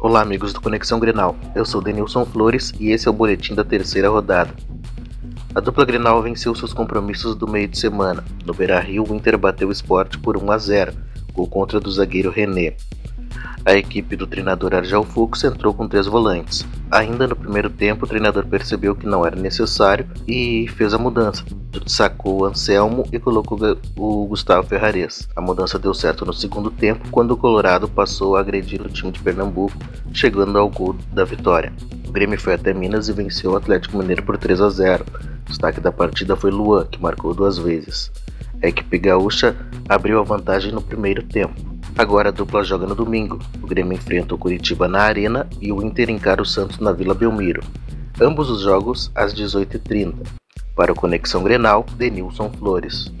Olá, amigos do Conexão Grenal. Eu sou Denilson Flores e esse é o boletim da terceira rodada. A dupla Grenal venceu seus compromissos do meio de semana. No Beira-Rio, o Inter bateu o esporte por 1 a 0, gol contra do zagueiro René. A equipe do treinador Argel Fux entrou com três volantes. Ainda no primeiro tempo, o treinador percebeu que não era necessário e fez a mudança. Sacou Anselmo e colocou o Gustavo Ferrares. A mudança deu certo no segundo tempo, quando o Colorado passou a agredir o time de Pernambuco, chegando ao gol da vitória. O Grêmio foi até Minas e venceu o Atlético Mineiro por 3 a 0. O destaque da partida foi Luan, que marcou duas vezes. A equipe gaúcha abriu a vantagem no primeiro tempo. Agora a dupla joga no domingo. O Grêmio enfrenta o Curitiba na Arena e o Inter encara o Santos na Vila Belmiro. Ambos os jogos às 18h30. Para o Conexão Grenal, Denilson Flores.